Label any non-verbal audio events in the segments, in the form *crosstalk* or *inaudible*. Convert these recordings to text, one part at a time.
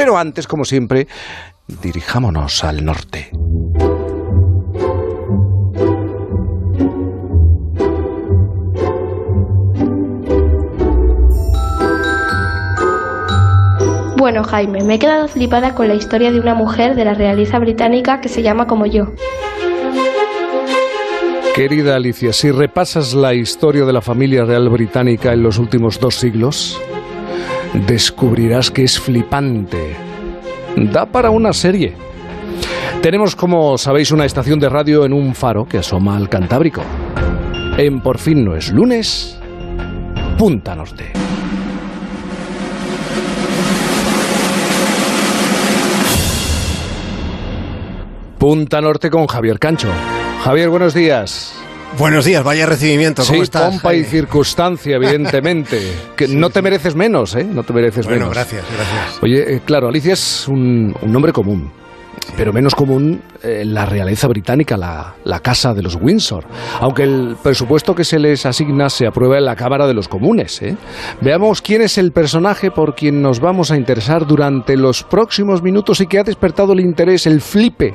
Pero antes, como siempre, dirijámonos al norte. Bueno, Jaime, me he quedado flipada con la historia de una mujer de la realeza británica que se llama como yo. Querida Alicia, si repasas la historia de la familia real británica en los últimos dos siglos, descubrirás que es flipante. Da para una serie. Tenemos, como sabéis, una estación de radio en un faro que asoma al Cantábrico. En Por fin no es lunes, Punta Norte. Punta Norte con Javier Cancho. Javier, buenos días. Buenos días, vaya recibimiento. ¿Cómo sí, estás? pompa y circunstancia, evidentemente. *laughs* que no te mereces menos, ¿eh? No te mereces bueno, menos. gracias, gracias. Oye, eh, claro, Alicia es un, un nombre común. Pero menos común eh, la realeza británica, la, la, casa de los Windsor. Aunque el presupuesto que se les asigna se aprueba en la Cámara de los Comunes. ¿eh? Veamos quién es el personaje por quien nos vamos a interesar durante los próximos minutos y que ha despertado el interés, el flipe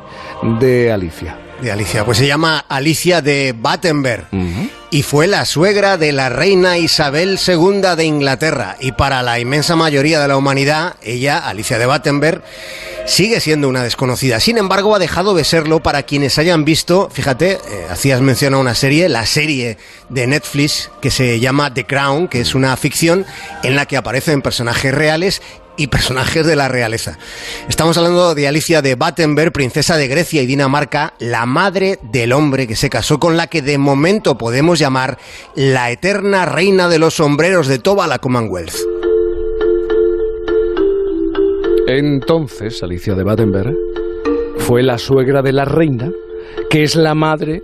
de Alicia de Alicia. Pues se llama Alicia de Battenberg uh -huh. y fue la suegra de la reina Isabel II de Inglaterra. Y para la inmensa mayoría de la humanidad, ella, Alicia de Battenberg, sigue siendo una desconocida. Sin embargo, ha dejado de serlo para quienes hayan visto, fíjate, eh, hacías mención a una serie, la serie de Netflix que se llama The Crown, que es una ficción en la que aparecen personajes reales y personajes de la realeza. Estamos hablando de Alicia de Battenberg, princesa de Grecia y Dinamarca, la madre del hombre que se casó con la que de momento podemos llamar la eterna reina de los sombreros de toda la Commonwealth. Entonces, Alicia de Battenberg fue la suegra de la reina, que es la madre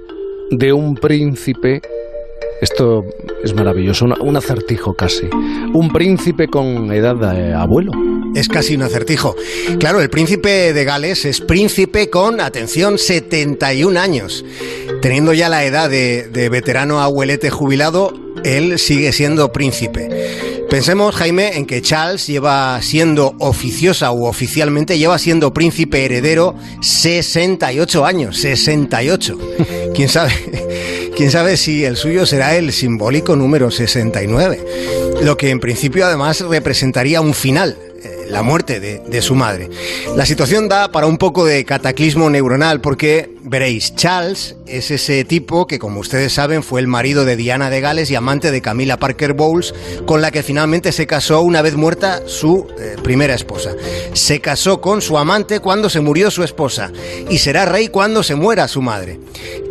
de un príncipe esto es maravilloso, un, acertijo casi. Un príncipe con edad de abuelo. Es casi un acertijo. Claro, el príncipe de Gales es príncipe con, atención, 71 años. Teniendo ya la edad de, de veterano abuelete jubilado, él sigue siendo príncipe. Pensemos, Jaime, en que Charles lleva siendo oficiosa u oficialmente lleva siendo príncipe heredero 68 años, 68. ¿Quién sabe? Quién sabe si el suyo será el simbólico número 69, lo que en principio además representaría un final, eh, la muerte de, de, su madre. La situación da para un poco de cataclismo neuronal porque, veréis, Charles es ese tipo que, como ustedes saben, fue el marido de Diana de Gales y amante de Camila Parker Bowles, con la que finalmente se casó una vez muerta su eh, primera esposa. Se casó con su amante cuando se murió su esposa y será rey cuando se muera su madre.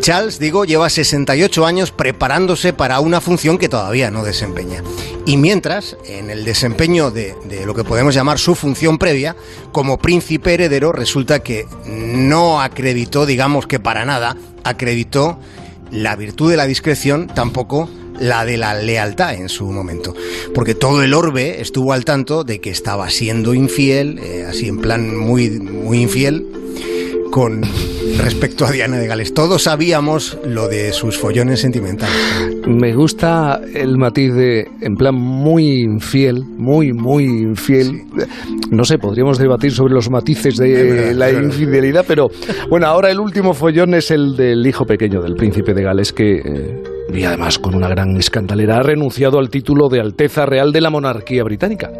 Charles, digo, lleva 68 años preparándose para una función que todavía no desempeña. Y mientras, en el desempeño de, de lo que podemos llamar su función previa, como príncipe heredero, resulta que no acreditó, digamos que para nada, acreditó la virtud de la discreción, tampoco la de la lealtad en su momento. Porque todo el orbe estuvo al tanto de que estaba siendo infiel, eh, así en plan muy, muy infiel, con respecto a Diana de Gales. Todos sabíamos lo de sus follones sentimentales. Me gusta el matiz de, en plan, muy infiel, muy, muy infiel. Sí. No sé, podríamos debatir sobre los matices de verdad, la infidelidad, pero bueno, ahora el último follón es el del hijo pequeño del príncipe de Gales que... Eh, y además con una gran escandalera, ha renunciado al título de Alteza Real de la monarquía británica.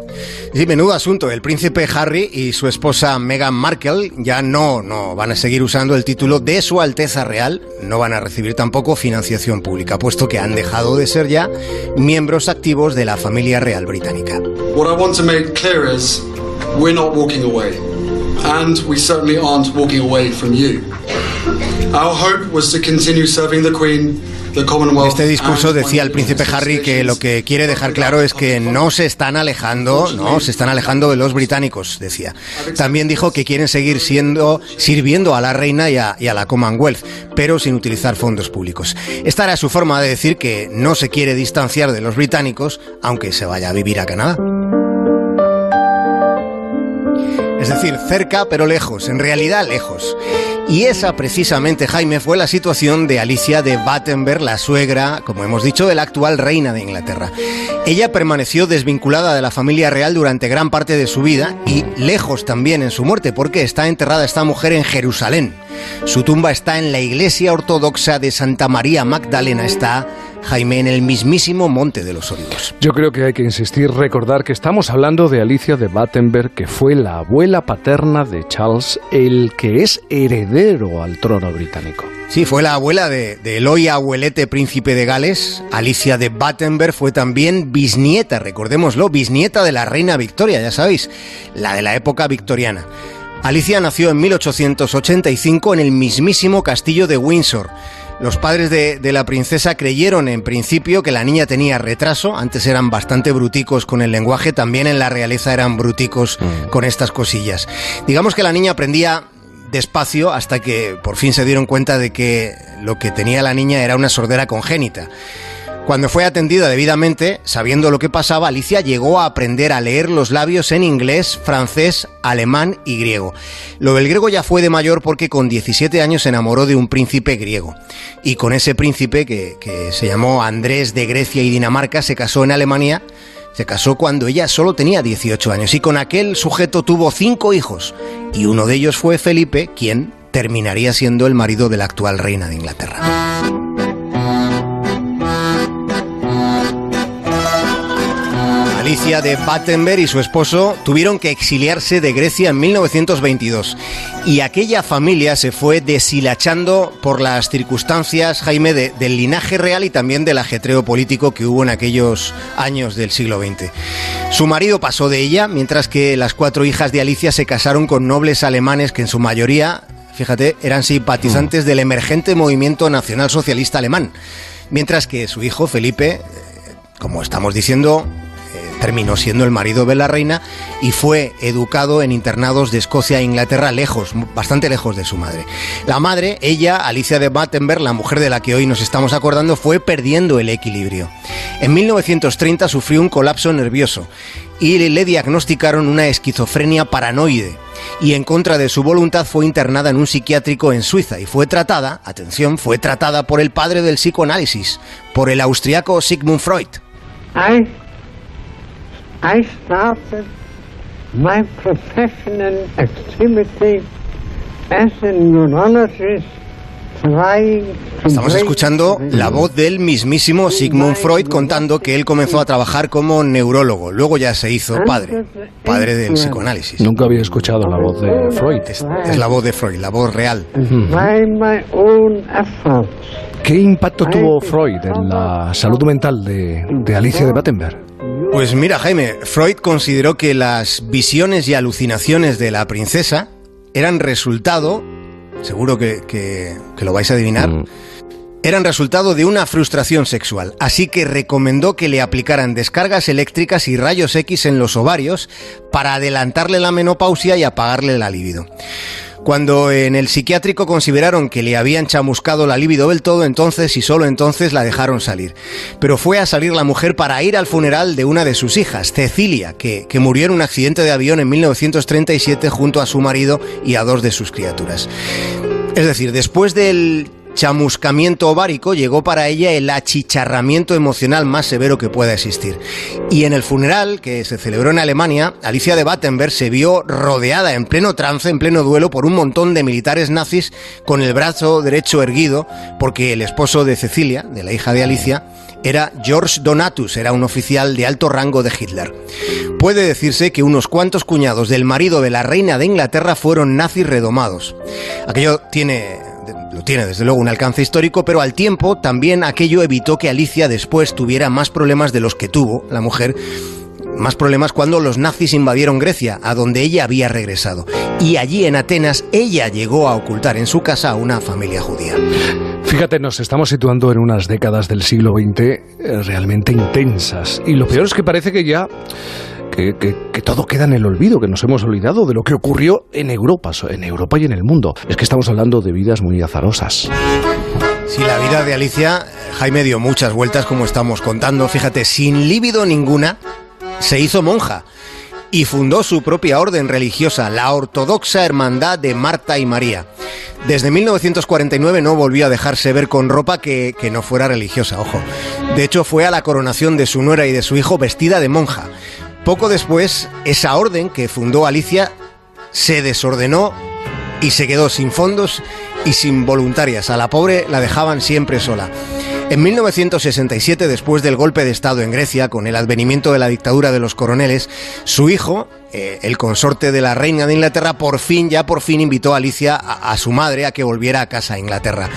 Sí, menudo asunto. El príncipe Harry y su esposa Meghan Markle ya no, no van a seguir usando el título de su Alteza Real, no van a recibir tampoco financiación pública, puesto que han dejado de ser ya miembros activos de la familia real británica. What I want to make clear is we're not walking away. And we certainly aren't walking away from you. Our hope was to continue serving the Queen en este discurso decía el príncipe Harry que lo que quiere dejar claro es que no se están alejando, no, se están alejando de los británicos, decía. También dijo que quieren seguir siendo, sirviendo a la reina y a, y a la Commonwealth, pero sin utilizar fondos públicos. Esta era su forma de decir que no se quiere distanciar de los británicos, aunque se vaya a vivir a Canadá. Es decir, cerca pero lejos, en realidad lejos. Y esa precisamente, Jaime, fue la situación de Alicia de Battenberg, la suegra, como hemos dicho, de la actual reina de Inglaterra. Ella permaneció desvinculada de la familia real durante gran parte de su vida y lejos también en su muerte, porque está enterrada esta mujer en Jerusalén. Su tumba está en la iglesia ortodoxa de Santa María Magdalena, está Jaime, en el mismísimo Monte de los Olivos. Yo creo que hay que insistir, recordar que estamos hablando de Alicia de Battenberg, que fue la abuela paterna de Charles, el que es heredero al trono británico. Sí, fue la abuela de, de Eloy Abuelete, príncipe de Gales. Alicia de Battenberg fue también bisnieta, recordémoslo, bisnieta de la reina Victoria, ya sabéis, la de la época victoriana. Alicia nació en 1885 en el mismísimo castillo de Windsor. Los padres de, la princesa creyeron en principio que la niña tenía retraso, antes eran bastante bruticos con el lenguaje, también en la realeza eran bruticos mm. con estas cosillas. Digamos que la niña aprendía despacio hasta que por fin se dieron cuenta de que lo que tenía la niña era una sordera congénita. Cuando fue atendida debidamente, sabiendo lo que pasaba, Alicia llegó a aprender a leer los labios en inglés, francés, alemán y griego. Lo del griego ya fue de mayor porque con 17 años se enamoró de un príncipe griego. Y con ese príncipe, que, que se llamó Andrés de Grecia y Dinamarca, se casó en Alemania. Se casó cuando ella solo tenía 18 años y con aquel sujeto tuvo cinco hijos. Y uno de ellos fue Felipe, quien terminaría siendo el marido de la actual reina de Inglaterra. Alicia de Battenberg y su esposo tuvieron que exiliarse de Grecia en 1922 y aquella familia se fue deshilachando por las circunstancias, Jaime, del linaje real y también del ajetreo político que hubo en aquellos años del siglo XX. Su marido pasó de ella, mientras que las cuatro hijas de Alicia se casaron con nobles alemanes que en su mayoría, fíjate, eran simpatizantes del emergente movimiento nacional socialista alemán, mientras que su hijo Felipe, como estamos diciendo, terminó siendo el marido de la reina y fue educado en internados de Escocia e Inglaterra lejos, bastante lejos de su madre. La madre, ella, Alicia de Battenberg, la mujer de la que hoy nos estamos acordando, fue perdiendo el equilibrio. En 1930 sufrió un colapso nervioso y le diagnosticaron una esquizofrenia paranoide y en contra de su voluntad fue internada en un psiquiátrico en Suiza y fue tratada, atención, fue tratada por el padre del psicoanálisis, por el austriaco Sigmund Freud. I started my professional activity as a neurologist Estamos escuchando la voz del mismísimo Sigmund Freud contando que él comenzó a trabajar como neurólogo. Luego ya se hizo padre, padre del psicoanálisis. Nunca había escuchado la voz de Freud. Es, la voz de Freud, la voz real. ¿Qué impacto tuvo Freud en la salud mental de, de Alicia de Battenberg? Pues mira, Jaime, Freud consideró que las visiones y alucinaciones de la princesa eran resultado, seguro que, lo vais a adivinar, mm. eran resultado de una frustración sexual. Así que recomendó que le aplicaran descargas eléctricas y rayos X en los ovarios para adelantarle la menopausia y apagarle la libido. Cuando en el psiquiátrico consideraron que le habían chamuscado la libido del todo, entonces y solo entonces la dejaron salir. Pero fue a salir la mujer para ir al funeral de una de sus hijas, Cecilia, que, que murió en un accidente de avión en 1937 junto a su marido y a dos de sus criaturas. Es decir, después del chamuscamiento ovárico llegó para ella el achicharramiento emocional más severo que pueda existir. Y en el funeral que se celebró en Alemania, Alicia de Battenberg se vio rodeada en pleno trance, en pleno duelo, por un montón de militares nazis con el brazo derecho erguido, porque el esposo de Cecilia, de la hija de Alicia, era George Donatus, era un oficial de alto rango de Hitler. Puede decirse que unos cuantos cuñados del marido de la reina de Inglaterra fueron nazis redomados. Aquello tiene lo tiene desde luego un alcance histórico, pero al tiempo también aquello evitó que Alicia después tuviera más problemas de los que tuvo la mujer más problemas cuando los nazis invadieron Grecia, a donde ella había regresado. Y allí en Atenas ella llegó a ocultar en su casa a una familia judía. Fíjate, nos estamos situando en unas décadas del siglo XX eh, realmente intensas. Y lo peor es que parece que ya que, todo queda en el olvido, que nos hemos olvidado de lo que ocurrió en Europa, en Europa y en el mundo. Es que estamos hablando de vidas muy azarosas. Si la vida de Alicia, Jaime dio muchas vueltas como estamos contando. Fíjate, sin líbido ninguna, se hizo monja. y fundó su propia orden religiosa, la Ortodoxa Hermandad de Marta y María. Desde 1949 no volvió a dejarse ver con ropa que, que no fuera religiosa, ojo. De hecho, fue a la coronación de su nuera y de su hijo vestida de monja. Poco después, esa orden que fundó Alicia se desordenó y se quedó sin fondos y sin voluntarias. A la pobre la dejaban siempre sola. En 1967, después del golpe de Estado en Grecia, con el advenimiento de la dictadura de los coroneles, su hijo, eh, el consorte de la reina de Inglaterra, por fin, ya por fin invitó a Alicia, a, su madre, a que volviera a casa a Inglaterra.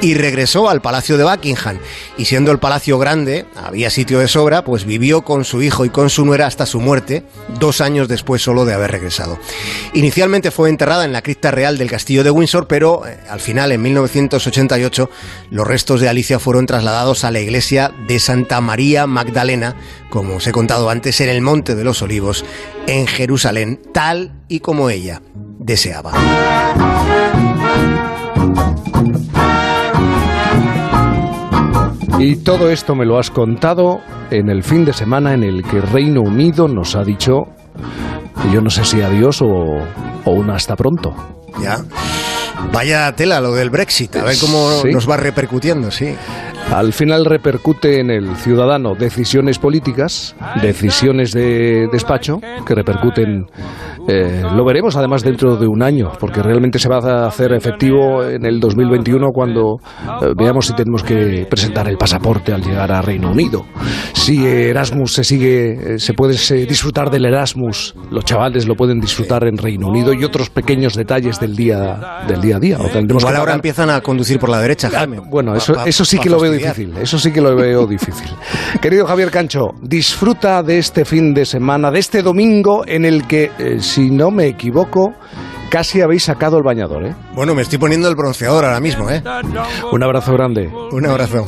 Y regresó al Palacio de Buckingham. Y siendo el palacio grande, había sitio de sobra, pues vivió con su hijo y con su nuera hasta su muerte, dos años después solo de haber regresado. Inicialmente fue enterrada en la cripta real del castillo de Windsor, pero eh, al final, en 1988, los restos de Alicia fueron trasladados a la iglesia de Santa María Magdalena, como os he contado antes, en el Monte de los Olivos, en Jerusalén, tal y como ella deseaba. Y todo esto me lo has contado en el fin de semana en el que Reino Unido nos ha dicho, yo no sé si adiós o, o un hasta pronto. Ya. Vaya tela lo del Brexit, a ver cómo ¿Sí? nos va repercutiendo, sí. Al final repercute en el ciudadano decisiones políticas, decisiones de despacho que repercuten, eh, lo veremos además dentro de un año, porque realmente se va a hacer efectivo en el 2021 cuando eh, veamos si tenemos que presentar el pasaporte al llegar a Reino Unido. Si Erasmus se sigue, eh, se puede se, disfrutar del Erasmus, los chavales lo pueden disfrutar en Reino Unido y otros pequeños detalles del día del día a día. O Igual ahora empiezan a conducir por la derecha, Jaime. Bueno, eso, eso sí que lo veo difícil, eso sí que lo veo *laughs* difícil. Querido Javier Cancho, disfruta de este fin de semana, de este domingo en el que, eh, si no me equivoco, casi habéis sacado el bañador, ¿eh? Bueno, me estoy poniendo el bronceador ahora mismo, ¿eh? Un abrazo grande. Un abrazo.